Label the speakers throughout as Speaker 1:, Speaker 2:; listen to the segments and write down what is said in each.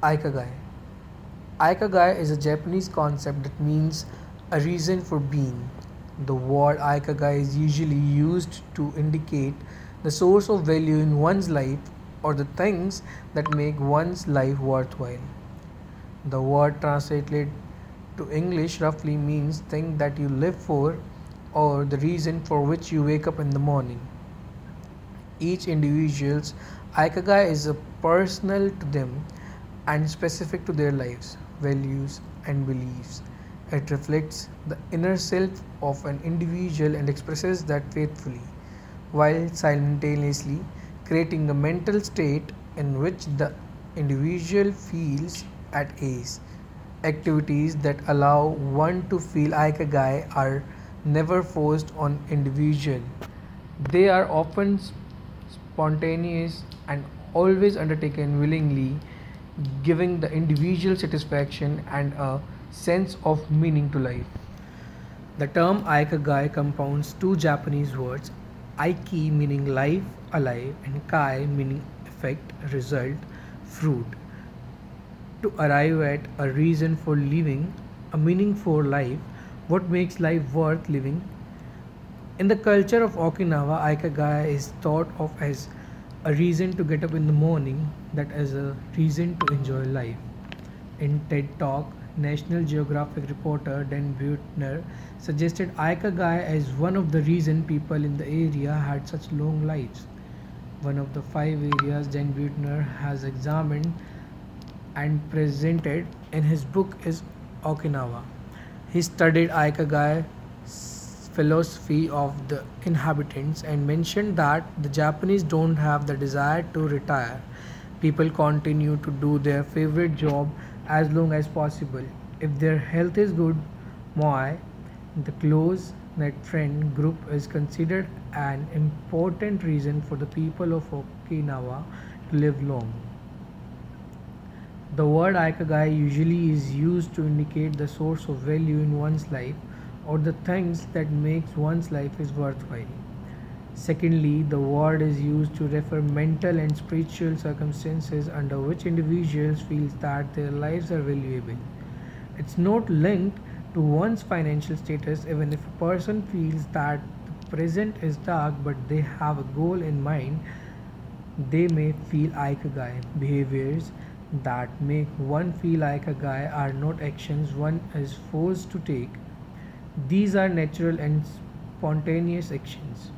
Speaker 1: Ikigai. Ikigai is a Japanese concept that means a reason for being. The word Ikigai is usually used to indicate the source of value in one's life or the things that make one's life worthwhile. The word translated to English roughly means thing that you live for or the reason for which you wake up in the morning. Each individual's Ikigai is a personal to them and specific to their lives, values, and beliefs. It reflects the inner self of an individual and expresses that faithfully, while simultaneously creating a mental state in which the individual feels at ease. Activities that allow one to feel like a guy are never forced on individual. They are often spontaneous and always undertaken willingly, giving the individual satisfaction and a sense of meaning to life. The term aikagai compounds two Japanese words, Aiki meaning life, alive, and Kai meaning effect, result, fruit, to arrive at a reason for living, a meaning for life, what makes life worth living. In the culture of Okinawa, aikagai is thought of as a reason to get up in the morning that is a reason to enjoy life. In TED Talk, National Geographic reporter Dan Buettner suggested Aikagai as one of the reason people in the area had such long lives. One of the five areas Dan Buettner has examined and presented in his book is Okinawa. He studied Ikigai philosophy of the inhabitants and mentioned that the Japanese don't have the desire to retire. People continue to do their favorite job as long as possible. If their health is good, moai, the close knit friend group is considered an important reason for the people of Okinawa to live long. The word aikagai usually is used to indicate the source of value in one's life or the things that makes one's life is worthwhile. Secondly, the word is used to refer mental and spiritual circumstances under which individuals feel that their lives are valuable. It's not linked to one's financial status even if a person feels that the present is dark but they have a goal in mind they may feel like ikigai behaviors that make one feel like a guy are not actions one is forced to take these are natural and spontaneous actions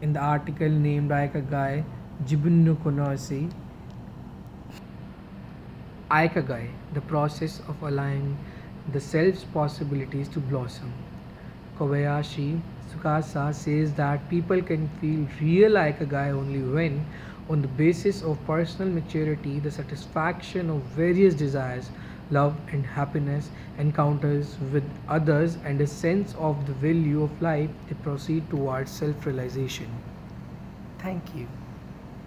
Speaker 1: in the article named ikigai jibun no konosi Ikigai, the process of allowing the self's possibilities to blossom. Kobayashi Tsukasa says that people can feel real Ikigai only when, on the basis of personal maturity, the satisfaction of various desires, love and happiness, encounters with others, and a sense of the value of life, they proceed towards self realization. Thank you.